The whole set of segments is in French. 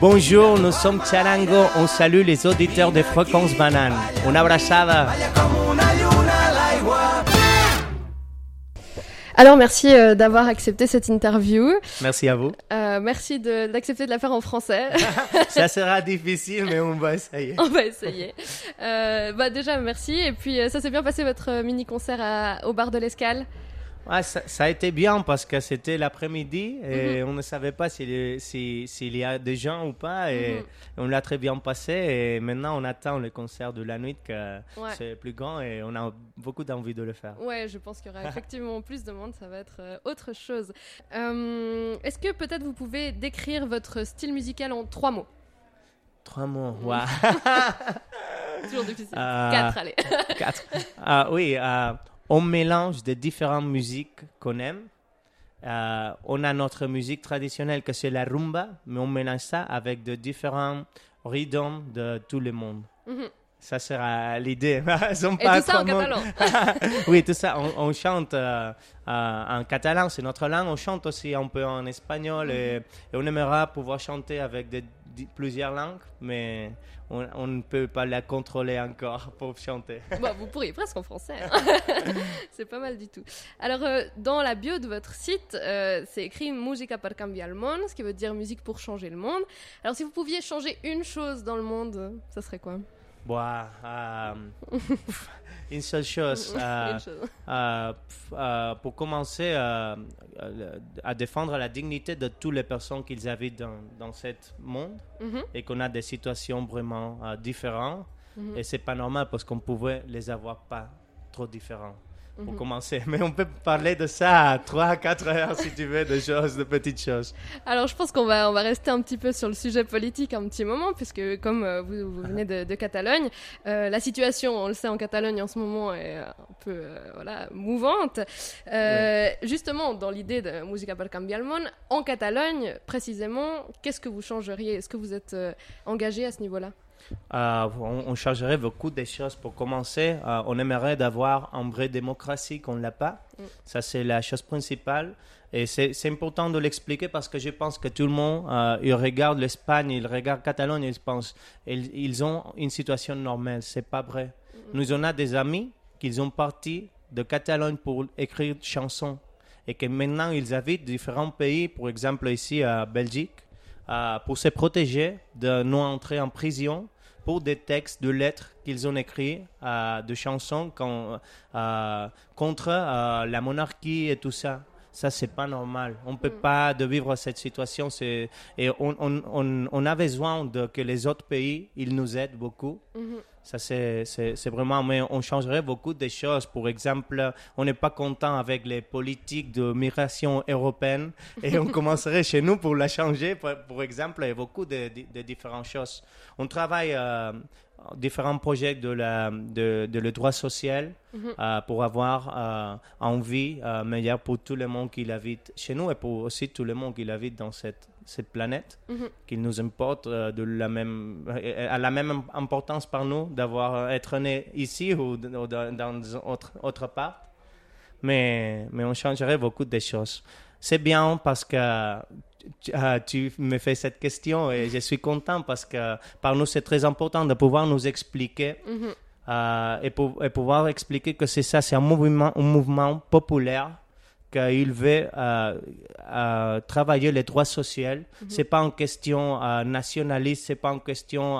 Bonjour, nous sommes Charango. On salue les auditeurs de Fréquence Banane. Una abraçada. Alors merci euh, d'avoir accepté cette interview. Merci à vous. Euh, merci de- d'accepter de, la faire en français. Ça sera difficile, mais on va essayer. On va essayer. Euh, bah déjà merci et puis ça s'est bien passé votre mini concert à- au bar de l'Escale. Ouais, ça, ça a été bien parce que c'était l'après-midi et on ne savait pas s'il si, y a des gens ou pas et Mhm. on l'a très bien passé et maintenant on attend le concert de la nuit que Ouais. c'est plus grand et on a beaucoup d'envie de le faire. Ouais, je pense qu'il y aura effectivement plus de monde, ça va être euh, autre chose. Euh, Est-ce que peut-être vous pouvez décrire votre style musical en trois mots? Trois mots, ouais. Toujours difficile. Euh, Quatre, allez. Quatre. Ah oui, euh, on mélange de différentes musiques qu'on aime. Euh, on a notre musique traditionnelle que c'est la rumba, mais on mélange ça avec de différents rythmes de tout le monde. Mhm. Ça sera l'idée. Et pas tout ça en catalan. oui, tout ça. On, on chante euh, euh, en catalan, c'est notre langue. On chante aussi un peu en espagnol et, et on aimera pouvoir chanter avec des- plusieurs langues, mais on, on ne peut pas la contrôler encore pour chanter. Bon, vous pourriez presque en français. hein. c'est pas mal du tout. Alors, euh, dans la bio de votre site, euh, c'est écrit Musica per cambiar el mundo, ce qui veut dire musique pour changer le monde. Alors, si vous pouviez changer une chose dans le monde, ça serait quoi? Bon, euh, une seule chose. pour commencer euh, euh, à défendre la dignité de toutes les personnes qu'ils habitent dans, dans ce monde Mhm, et qu'on a des situations vraiment euh, différentes. mhm, Et c'est pas normal parce qu'on pouvait les avoir pas trop différents. Pour mhm. commencer. Mais on peut parler de ça à 3 4 heures si tu veux, de choses, de petites choses. Alors, je pense qu'on va, on va rester un petit peu sur le sujet politique un petit moment, puisque comme euh, vous, vous venez de, de Catalogne, euh, la situation, on le sait, en Catalogne en ce moment est euh, un peu euh, voilà, mouvante. Justement, dans l'idée de Musica per cambiar el mundo, en Catalogne, précisément, qu'est-ce que vous changeriez? Est-ce que vous êtes engagé à ce niveau-là? Euh, on, on changerait beaucoup de choses. Pour commencer, euh, on aimerait d'avoir une vraie démocratie qu'on n'a pas. Mm. Ça, c'est la chose principale. Et c'est important de l'expliquer parce que je pense que tout le monde, euh, il regarde l'Espagne, il regarde Catalogne, ils pensent ils, ils ont une situation normale. C'est pas vrai. Nous, on a des amis qui sont partis de Catalogne pour écrire des chansons et que maintenant ils habitent différents pays, par exemple ici à Belgique, pour se protéger de nous entrer en prison pour des textes de lettres qu'ils ont écrits, euh, de chansons euh, contre euh, la monarchie et tout ça. Ça, c'est pas normal. On peut pas de vivre cette situation. C'est et on, on, on, on a besoin de que les autres pays ils nous aident beaucoup. Mhm. Ça, c'est c'est- c'est vraiment, mais on changerait beaucoup de choses. Pour exemple, on n'est pas content avec les politiques de migration européenne et on commencerait chez nous pour la changer. Par, pour exemple, a beaucoup de, de- de différentes choses. On travaille euh, différents projets de, la, de, de le droit social Mhm. euh, pour avoir euh, une vie euh, meilleure pour tout le monde qui habite chez nous et pour aussi tout le monde qui habite dans cette, cette planète Mhm. qu'il nous importe euh, de la même, à la même importance par nous d'avoir être né ici ou, ou dans, autre, autre part. Mais, mais on changerait beaucoup de choses. C'est bien parce que euh, tu me fais cette question et je suis content parce que par nous c'est très important de pouvoir nous expliquer Mhm. euh, et, pour- et pouvoir expliquer que c'est ça, c'est un mouvement, un mouvement populaire qu'il veut euh, euh, travailler les droits sociaux. C'est pas une question nationaliste, c'est pas une question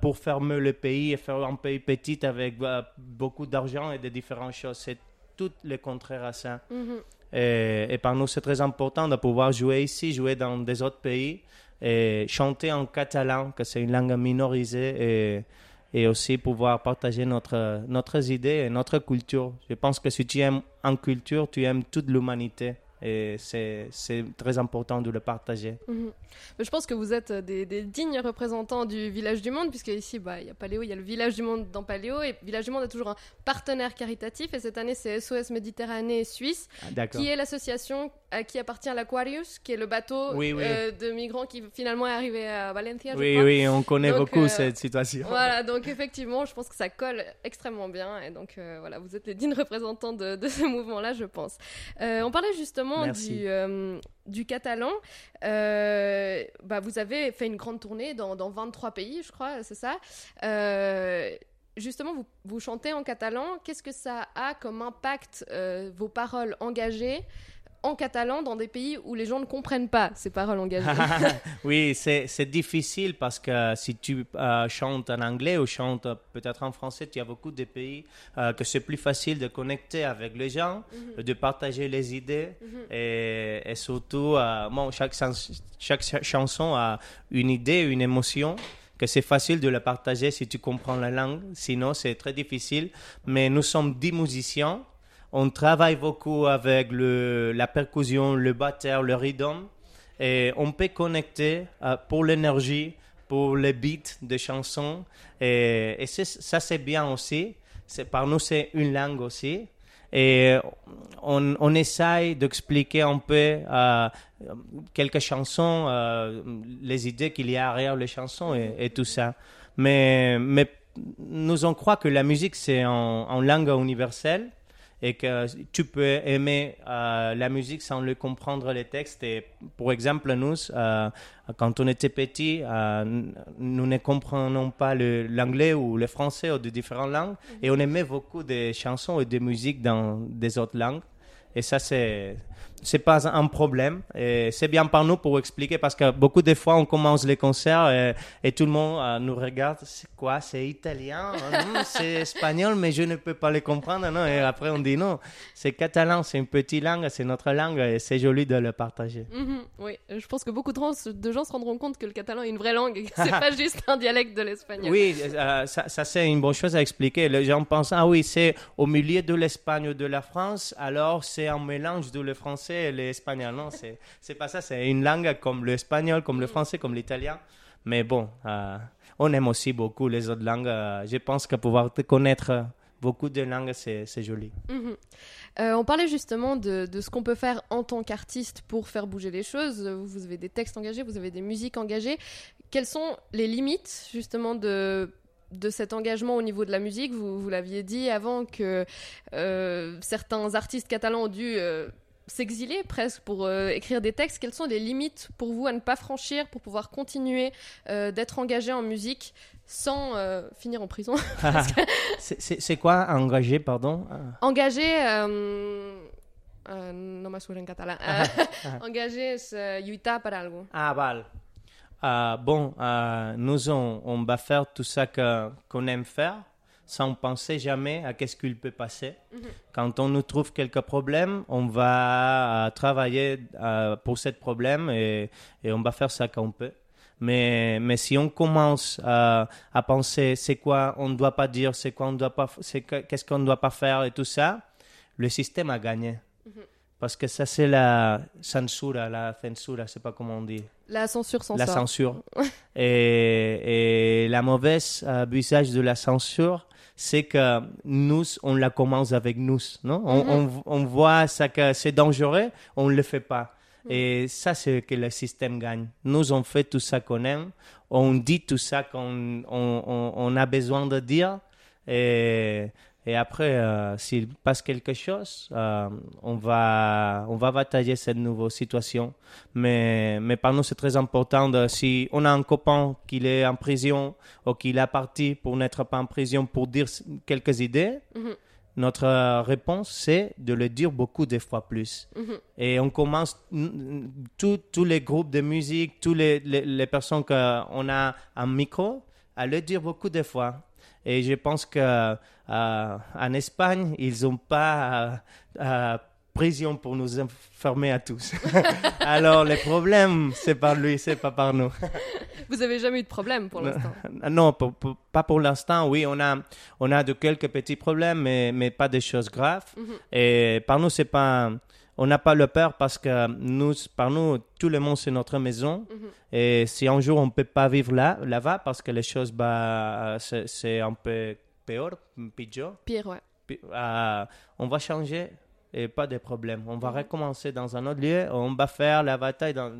pour fermer le pays et faire un pays petit avec beaucoup d'argent et de différentes choses. C'est tout le contraire à ça. Mhm. Et, et par nous, c'est très important de pouvoir jouer ici, jouer dans des autres pays et chanter en catalan, que c'est une langue minorisée, et, aussi pouvoir partager notre, notre idées et notre culture. Je pense que si tu aimes en culture, tu aimes toute l'humanité. Et c'est très important de le partager. Mhm. Mais je pense que vous êtes des, des dignes représentants du Village du Monde, puisque ici, bah, il y a Paléo, il y a le Village du Monde dans Paléo, et Village du Monde est toujours un partenaire caritatif, et cette année, c'est SOS Méditerranée Suisse, D'accord. qui est l'association à qui appartient l'Aquarius, qui est le bateau Oui, oui. euh, de migrants qui finalement est arrivé à Valencia. je Oui, crois. oui, on connaît Donc, beaucoup euh, cette situation. Voilà, donc effectivement, je pense que ça colle extrêmement bien. Et donc, euh, voilà, vous êtes les dignes représentants de, de ce mouvement-là, je pense. Euh, on parlait justement Merci. du, euh, du catalan. Euh, bah, vous avez fait une grande tournée dans, dans 23 pays, je crois, c'est ça. Euh, justement, vous, vous chantez en catalan. Qu'est-ce que ça a comme impact, euh, vos paroles engagées en catalan dans des pays où les gens ne comprennent pas ces paroles engagées oui, c'est difficile parce que si tu euh, chantes en anglais ou chantes peut-être en français, tu as beaucoup de pays euh, que c'est plus facile de connecter avec les gens, de partager les idées et, et surtout, euh, bon, chaque, chaque ch- chanson a une idée, une émotion que c'est facile de la partager si tu comprends la langue, sinon c'est très difficile. Mais nous sommes dix musiciens, on travaille beaucoup avec le, la percussion, le batteur, le rhythm. Et on peut connecter euh, pour l'énergie, pour les beats de chansons. Et, ça, c'est bien aussi. C'est, par nous, c'est une langue aussi. Et on, essaye d'expliquer un peu euh, quelques chansons, euh, les idées qu'il y a derrière les chansons et, et tout ça. Mais, mais nous, on croit que la musique, c'est en, en langue universelle et que tu peux aimer euh, la musique sans le comprendre les textes. Et pour exemple, nous, euh, quand on était petits, euh, nous ne comprenons pas l'anglais ou le français ou de différentes langues, et on aimait beaucoup des chansons et des musiques dans des autres langues. Et ça, c'est c'est pas un problème. Et c'est bien par nous pour expliquer parce que beaucoup de fois, on commence les concerts et, et tout le monde euh, nous regarde. C'est quoi? C'est italien? Hum, C'est espagnol, mais je ne peux pas les comprendre. Non et après, on dit non. C'est catalan, c'est une petite langue, c'est notre langue et c'est joli de le partager. Mhm, oui, je pense que beaucoup de gens, se rendront compte que le catalan est une vraie langue c'est pas juste un dialecte de l'espagnol. Oui, euh, ça, ça, c'est une bonne chose à expliquer. Les gens pensent, ah oui, c'est au milieu de l'Espagne ou de la France, alors c'est un mélange de le français et l'espagnol. Non, c'est, c'est pas ça, c'est une langue comme l'espagnol, comme le français, comme l'italien. Mais bon, euh, on aime aussi beaucoup les autres langues. Euh, je pense que pouvoir te connaître beaucoup de langues, c'est, c'est joli. Mhm. Euh, on parlait justement de, de ce qu'on peut faire en tant qu'artiste pour faire bouger les choses. Vous avez des textes engagés, vous avez des musiques engagées. Quelles sont les limites justement de de cet engagement au niveau de la musique Vous, vous l'aviez dit avant que euh, certains artistes catalans ont dû euh, s'exiler presque pour euh, écrire des textes. Quelles sont les limites pour vous à ne pas franchir pour pouvoir continuer d'être engagé en musique sans finir en prison? C'est, quoi engagé, pardon? Engagé, no suena en catalán. Euh, engagé euh, lluitar algo. Ah, val. Euh, bon, euh, nous, on, on va faire tout ça qu'on aime faire sans penser jamais à qu'est-ce qu'il peut passer. Quand on nous trouve quelques problèmes, on va euh, travailler pour ce problème et, et on va faire ça qu'on peut. Mais, mais si on commence à penser c'est quoi on ne doit pas dire, c'est quoi on doit pas, qu'est-ce qu'on ne doit pas faire et tout ça, le système a gagné. Parce que ça, c'est la censura, la censura, je sais pas comment on dit La censure sans la ça. censure. et, et la mauvaise euh, usage de la censure, c'est que nous, on la commence avec nous. Non? On, on, on voit ça que c'est dangereux, on ne le fait pas. Et ça, c'est que le système gagne. Nous, on fait tout ça qu'on aime, on dit tout ça qu'on on, on- on a besoin de dire. Et, et après, euh, s'il passe quelque chose, euh, on, va, on va batailler cette nouvelle situation. Mais, mais pour nous, c'est très important. De, si on a un copain qui est en prison ou qui est parti pour n'être pas en prison pour dire quelques idées, Mhm. notre euh, réponse, c'est de le dire beaucoup de fois plus. Mhm. Et on commence, tous tous les groupes de musique, toutes les, les, les personnes qu'on a un micro, à le dire beaucoup de fois. Et je pense que euh, Espagne, ils n'ont pas euh, euh, prison pour nous enfermer à tous. Alors, le problème, c'est par lui, c'est pas par nous. Vous avez jamais eu de problème pour l'instant? Non, pour- pour- pas pour l'instant. Oui, on a, on a de quelques petits problèmes, mais, mais pas des choses graves. Et par nous, c'est pas, on n'a pas le peur parce que nous, par nous, tout le monde c'est notre maison. Et si un jour on peut pas vivre là, là-bas parce que les choses, bah, c'est c'est un peu pire, pire, Pire, ouais. pi- euh, on va changer et pas de problème. On va recommencer dans un autre lieu, on va faire la bataille dans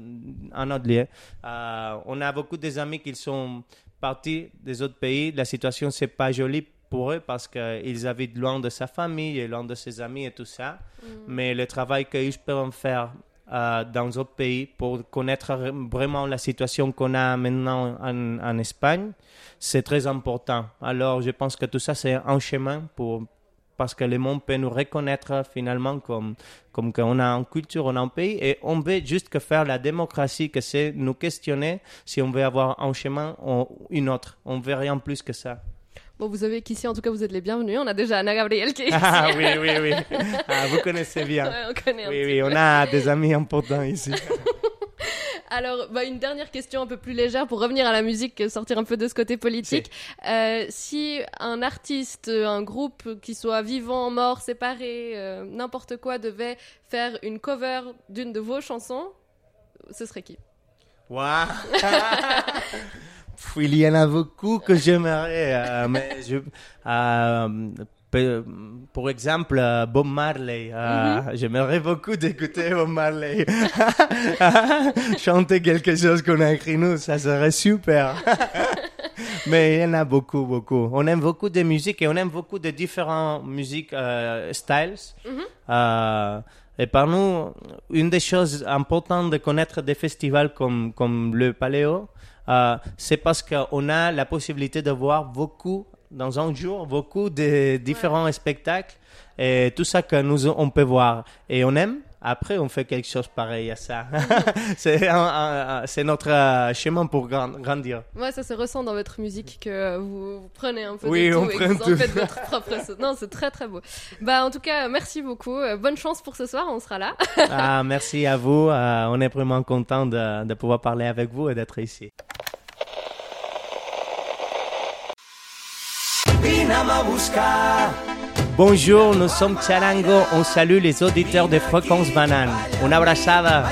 un autre lieu. Euh, on a beaucoup des amis qui sont partis des autres pays. La situation, c'est pas jolie pour eux parce qu'ils habitent loin de sa famille et loin de ses amis et tout ça. Mais le travail qu'ils peuvent faire euh, dans d'autres pays pour connaître vraiment la situation qu'on a maintenant en, en Espagne, c'est très important. Alors, je pense que tout ça, c'est un chemin pour, parce que le monde peut nous reconnaître finalement comme, comme qu'on a une culture, on a un pays, et on veut juste que faire la démocratie, que c'est nous questionner si on veut avoir un chemin ou une autre. On veut rien plus que ça. Bon, vous savez qu'ici, en tout cas, vous êtes les bienvenus. On a déjà Anna Gabriel qui est ici. Ah oui, oui, oui. Ah, vous connaissez bien. Ouais, on connaît Oui, oui, peu. on a des amis importants ici. Alors, bah, une dernière question un peu plus légère pour revenir à la musique, sortir un peu de ce côté politique. Euh, si un artiste, un groupe qui soit vivant, mort, séparé, euh, n'importe quoi, devait faire une cover d'une de vos chansons, ce serait qui? Waouh Pff, Il y en a beaucoup que j'aimerais, euh, mais je, euh, pour exemple, euh, Bob Marley. euh, J'aimerais beaucoup d'écouter Bob Marley. Chanter quelque chose qu'on a écrit nous, ça serait super. Mais il y en a beaucoup, beaucoup. On aime beaucoup de musique et on aime beaucoup de différentes musiques, euh, styles. Euh, et par nous, une des choses importantes de connaître des festivals comme, comme le Paléo, euh, c'est parce qu'on a la possibilité de voir beaucoup, dans un jour, beaucoup de différents spectacles et tout ça que nous, on peut voir. Et on aime. Après, on fait quelque chose pareil à ça. c'est un- c'est notre euh, chemin pour grand- grandir. Moi, ça se ressent dans votre musique que vous, vous prenez un peu Oui, de tout on et prend que vous en tout. faites votre propre. Non, c'est très très beau. Bah, en tout cas, merci beaucoup. Euh, bonne chance pour ce soir, on sera là. Ah, merci à vous. Euh, on est vraiment content de, de pouvoir parler avec vous et d'être ici. Bonjour, nous sommes Charango. On salue les auditeurs de Fréquence Banane. Una abrazada.